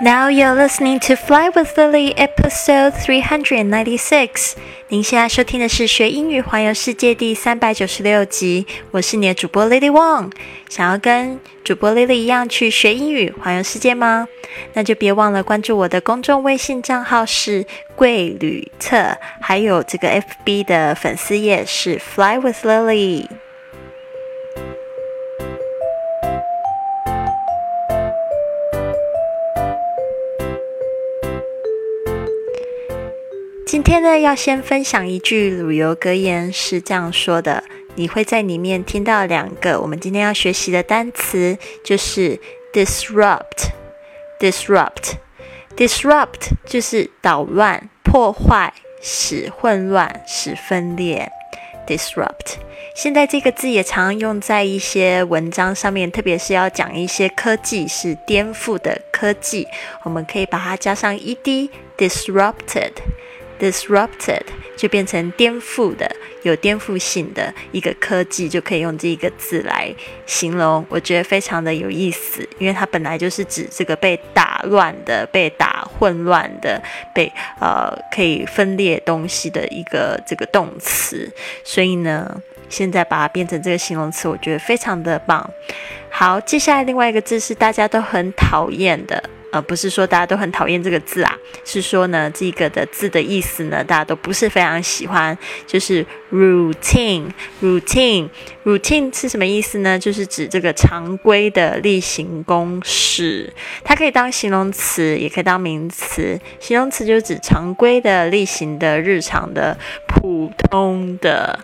Now you're listening to Fly with Lily, episode three hundred ninety-six. 您现在收听的是学英语环游世界第三百九十六集。我是你的主播 Lily Wong。想要跟主播 Lily 一样去学英语环游世界吗？那就别忘了关注我的公众微信账号是贵旅册，还有这个 FB 的粉丝页是 Fly with Lily。今天呢，要先分享一句旅游格言，是这样说的：你会在里面听到两个我们今天要学习的单词，就是 disrupt，disrupt，disrupt 就是捣乱、破坏、使混乱、使分裂。disrupt 现在这个字也常用在一些文章上面，特别是要讲一些科技是颠覆的科技，我们可以把它加上 ed，disrupted。Disrupted 就变成颠覆的、有颠覆性的一个科技，就可以用这一个字来形容。我觉得非常的有意思，因为它本来就是指这个被打乱的、被打混乱的、被呃可以分裂东西的一个这个动词，所以呢，现在把它变成这个形容词，我觉得非常的棒。好，接下来另外一个字是大家都很讨厌的。呃，不是说大家都很讨厌这个字啊，是说呢，这个的字的意思呢，大家都不是非常喜欢，就是 routine，routine，routine 是什么意思呢？就是指这个常规的例行公事，它可以当形容词，也可以当名词。形容词就是指常规的、例行的、日常的、普通的。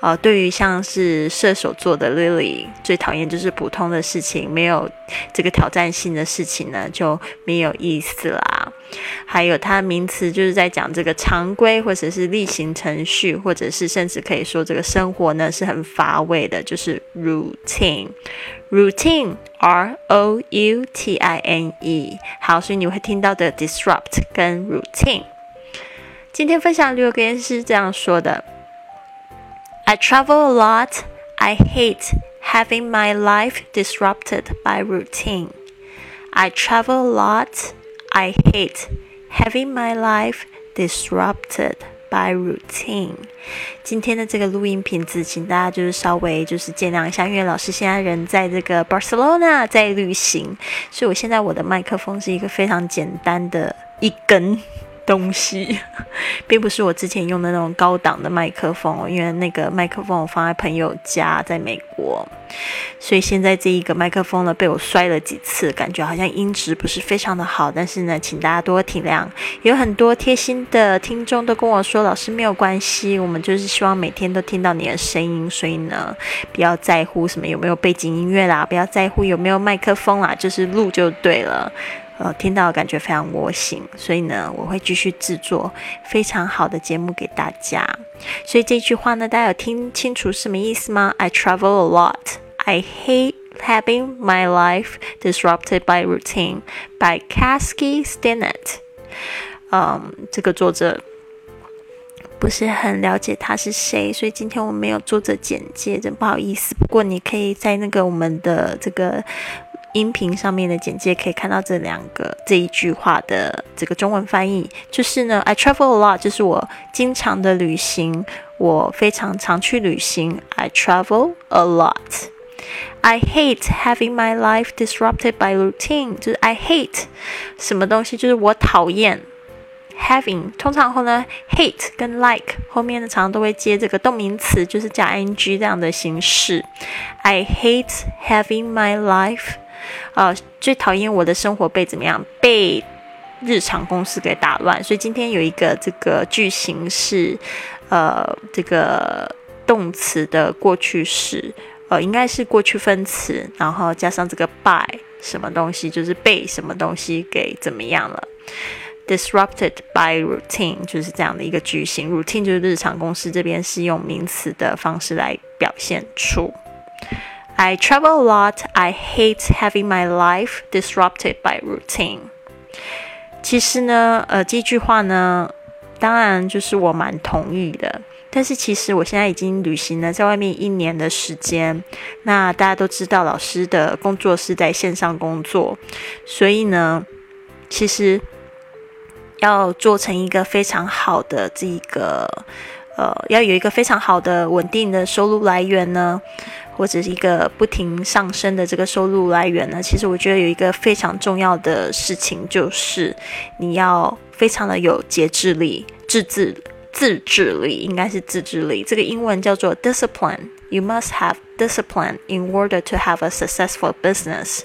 呃，对于像是射手座的 Lily，最讨厌就是普通的事情，没有这个挑战性的事情呢，就没有意思啦。还有它名词就是在讲这个常规或者是例行程序，或者是甚至可以说这个生活呢是很乏味的，就是 routine，routine，r o u t i n e。好，所以你会听到的 disrupt 跟 routine。今天分享六个言是这样说的。I travel a lot. I hate having my life disrupted by routine. I travel a lot. I hate having my life disrupted by routine. 今天的这个录音品质，请大家就是稍微就是见谅一下，因为老师现在人在这个 Barcelona 在旅行，所以我现在我的麦克风是一个非常简单的一根。东西，并不是我之前用的那种高档的麦克风，因为那个麦克风我放在朋友家，在美国，所以现在这一个麦克风呢被我摔了几次，感觉好像音质不是非常的好。但是呢，请大家多体谅。有很多贴心的听众都跟我说，老师没有关系，我们就是希望每天都听到你的声音，所以呢，不要在乎什么有没有背景音乐啦，不要在乎有没有麦克风啦，就是录就对了。呃，听到感觉非常窝心，所以呢，我会继续制作非常好的节目给大家。所以这句话呢，大家有听清楚什么意思吗？I travel a lot. I hate having my life disrupted by routine. By Kasky Stinnett。嗯，这个作者不是很了解他是谁，所以今天我没有作者简介，真不好意思。不过你可以在那个我们的这个。音频上面的简介可以看到这两个这一句话的这个中文翻译，就是呢，I travel a lot，就是我经常的旅行，我非常常去旅行。I travel a lot。I hate having my life disrupted by routine，就是 I hate 什么东西，就是我讨厌 having。通常后呢，hate 跟 like 后面呢常常都会接这个动名词，就是加 ing 这样的形式。I hate having my life 呃，最讨厌我的生活被怎么样？被日常公司给打乱。所以今天有一个这个句型是，呃，这个动词的过去式，呃，应该是过去分词，然后加上这个 by 什么东西，就是被什么东西给怎么样了？Disrupted by routine 就是这样的一个句型。routine 就是日常公司这边是用名词的方式来表现出。I travel a lot. I hate having my life disrupted by routine. 其实呢，呃，这句话呢，当然就是我蛮同意的。但是其实我现在已经旅行了在外面一年的时间。那大家都知道，老师的工作是在线上工作，所以呢，其实要做成一个非常好的这个，呃，要有一个非常好的稳定的收入来源呢，或者是一个不停上升的这个收入来源呢，其实我觉得有一个非常重要的事情，就是你要非常的有节制力、自制、自制力，应该是自制力。这个英文叫做 discipline。You must have discipline in order to have a successful business.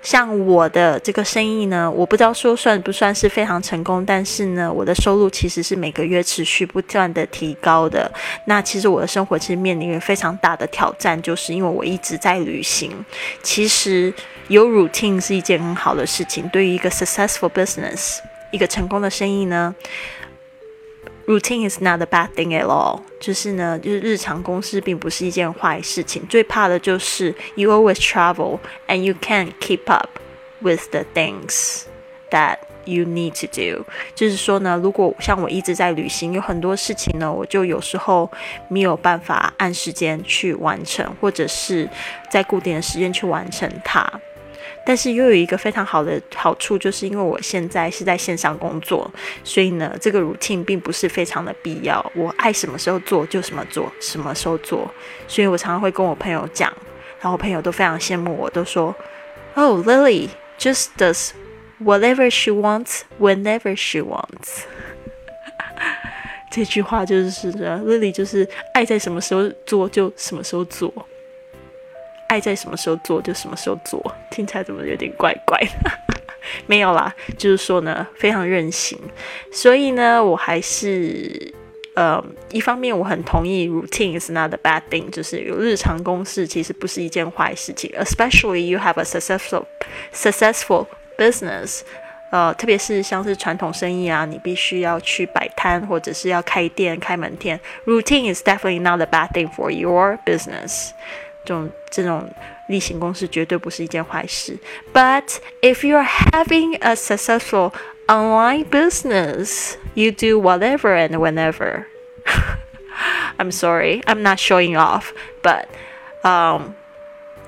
像我的这个生意呢，我不知道说算不算是非常成功，但是呢，我的收入其实是每个月持续不断的提高的。那其实我的生活其实面临非常大的挑战，就是因为我一直在旅行。其实有 routine 是一件很好的事情，对于一个 successful business，一个成功的生意呢。Routine is not a bad thing at all。就是呢，就是日常公司并不是一件坏事情。最怕的就是 you always travel and you can't keep up with the things that you need to do。就是说呢，如果像我一直在旅行，有很多事情呢，我就有时候没有办法按时间去完成，或者是在固定的时间去完成它。但是又有一个非常好的好处，就是因为我现在是在线上工作，所以呢，这个 routine 并不是非常的必要。我爱什么时候做就什么做，什么时候做。所以我常常会跟我朋友讲，然后我朋友都非常羡慕我，都说：“Oh, Lily just does whatever she wants whenever she wants。”这句话就是，Lily 就是爱在什么时候做就什么时候做。爱在什么时候做就什么时候做，听起来怎么有点怪怪的？没有啦，就是说呢，非常任性。所以呢，我还是呃，一方面我很同意 routine is not a bad thing，就是有日常公式其实不是一件坏事情，especially you have a successful successful business。呃，特别是像是传统生意啊，你必须要去摆摊或者是要开店、开门店，routine is definitely not a bad thing for your business。这种这种例行公事绝对不是一件坏事。But if you're having a successful online business, you do whatever and whenever. I'm sorry, I'm not showing off, but um,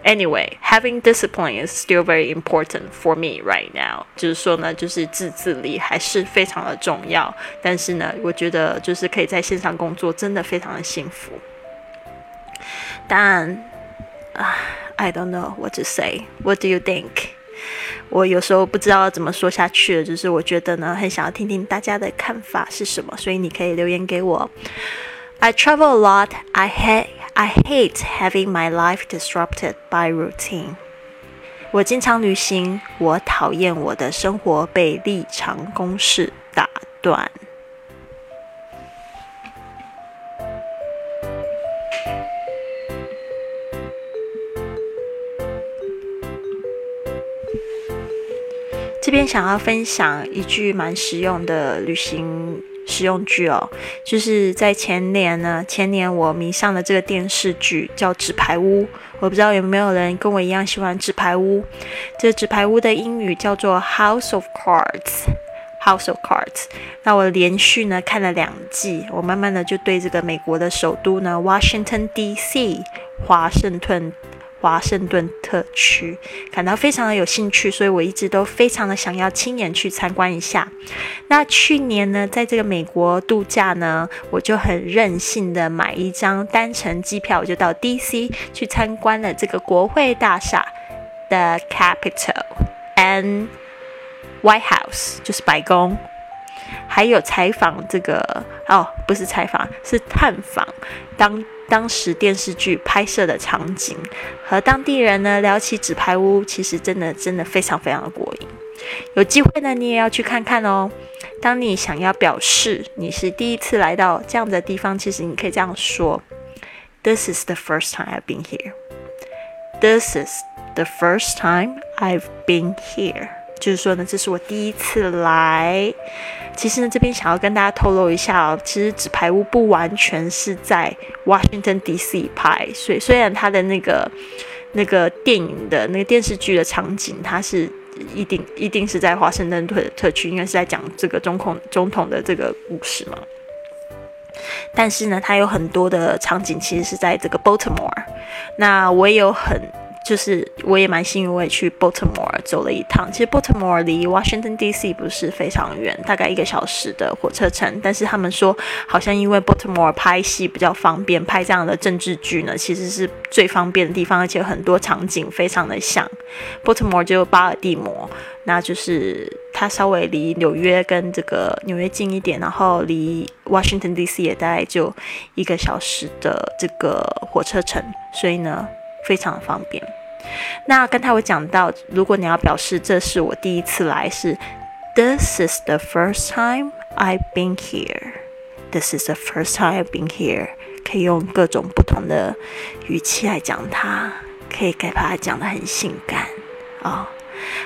anyway, having discipline is still very important for me right now. 就是说呢，就是自制力还是非常的重要。但是呢，我觉得就是可以在线上工作，真的非常的幸福。当然。 啊 I don't know what to say. What do you think? 我有时候不知道怎么说下去了，就是我觉得呢，很想要听听大家的看法是什么，所以你可以留言给我。I travel a lot. I hate I hate having my life disrupted by routine. 我经常旅行，我讨厌我的生活被日常公式打断。这边想要分享一句蛮实用的旅行实用句哦，就是在前年呢，前年我迷上了这个电视剧叫《纸牌屋》，我不知道有没有人跟我一样喜欢《纸牌屋》。这《纸牌屋》的英语叫做 House of Cards，House of Cards。那我连续呢看了两季，我慢慢的就对这个美国的首都呢，Washington D.C. 华盛顿。华盛顿特区感到非常的有兴趣，所以我一直都非常的想要亲眼去参观一下。那去年呢，在这个美国度假呢，我就很任性的买一张单程机票，我就到 D.C. 去参观了这个国会大厦的 Capitol and White House，就是白宫。还有采访这个哦，不是采访，是探访当当时电视剧拍摄的场景，和当地人呢聊起纸牌屋，其实真的真的非常非常的过瘾。有机会呢，你也要去看看哦。当你想要表示你是第一次来到这样的地方，其实你可以这样说：This is the first time I've been here. This is the first time I've been here. 就是说呢，这是我第一次来。其实呢，这边想要跟大家透露一下哦，其实《纸牌屋》不完全是在 Washington D.C. 拍，所以虽然它的那个那个电影的那个电视剧的场景，它是一定一定是在华盛顿特特区，应该是在讲这个总统总统的这个故事嘛。但是呢，它有很多的场景其实是在这个 Baltimore。那我也有很。就是我也蛮幸运，我也去 Baltimore 走了一趟。其实 Baltimore 离 Washington D.C. 不是非常远，大概一个小时的火车程。但是他们说，好像因为 Baltimore 拍戏比较方便，拍这样的政治剧呢，其实是最方便的地方，而且很多场景非常的像 Baltimore 就巴尔的摩，那就是它稍微离纽约跟这个纽约近一点，然后离 Washington D.C. 也大概就一个小时的这个火车程，所以呢。非常方便。那刚才我讲到，如果你要表示这是我第一次来，是 This is the first time I've been here. This is the first time I've been here. 可以用各种不同的语气来讲它，可以给它讲的很性感哦。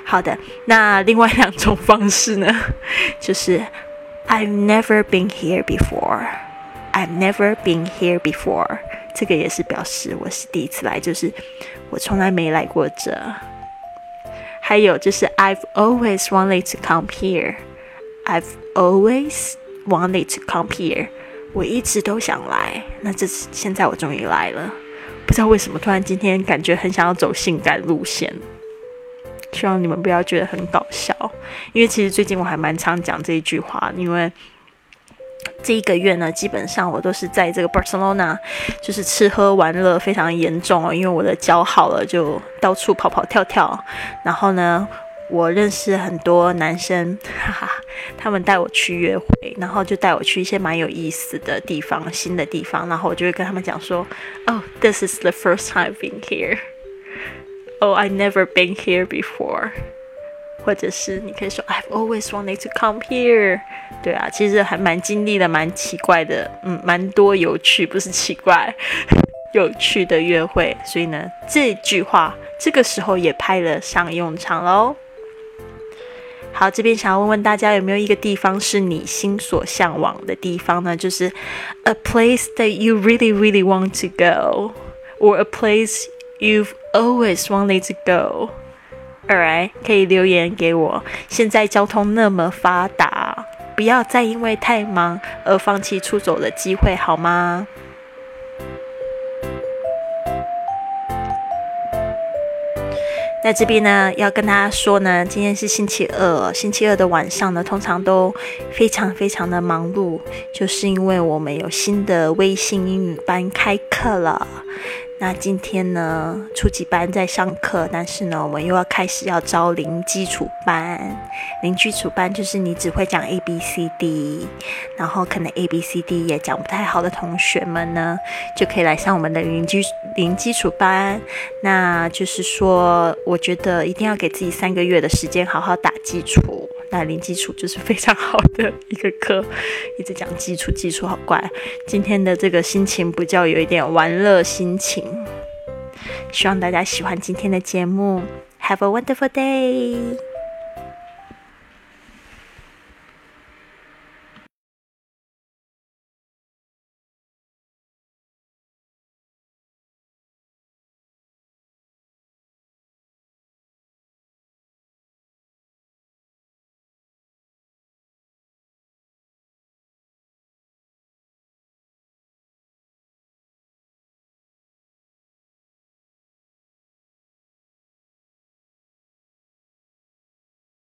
好的，那另外两种方式呢，就是 I've never been here before. I've never been here before. 这个也是表示我是第一次来，就是我从来没来过这。还有就是 I've always wanted to come here. I've always wanted to come here. 我一直都想来，那这次现在我终于来了。不知道为什么突然今天感觉很想要走性感路线，希望你们不要觉得很搞笑，因为其实最近我还蛮常讲这一句话，因为。这一个月呢，基本上我都是在这个 Barcelona，就是吃喝玩乐非常严重哦。因为我的脚好了，就到处跑跑跳跳。然后呢，我认识很多男生，哈哈，他们带我去约会，然后就带我去一些蛮有意思的地方、新的地方。然后我就会跟他们讲说：“Oh, this is the first time I've being here. Oh, I never been here before.” 或者是你可以说 I've always wanted to come here。对啊，其实还蛮经历了蛮奇怪的，嗯，蛮多有趣，不是奇怪，有趣的约会。所以呢，这句话这个时候也派了上用场喽。好，这边想要问问大家，有没有一个地方是你心所向往的地方呢？就是 a place that you really really want to go，or a place you've always wanted to go。可以留言给我。现在交通那么发达，不要再因为太忙而放弃出走的机会，好吗？在这边呢，要跟大家说呢，今天是星期二，星期二的晚上呢，通常都非常非常的忙碌，就是因为我们有新的微信英语班开课了。那今天呢，初级班在上课，但是呢，我们又要开始要招零基础班。零基础班就是你只会讲 A B C D，然后可能 A B C D 也讲不太好的同学们呢，就可以来上我们的零基零基础班。那就是说，我觉得一定要给自己三个月的时间，好好打基础。那零基础就是非常好的一个课，一直讲基础，基础好怪。今天的这个心情比较有一点玩乐心情，希望大家喜欢今天的节目。Have a wonderful day。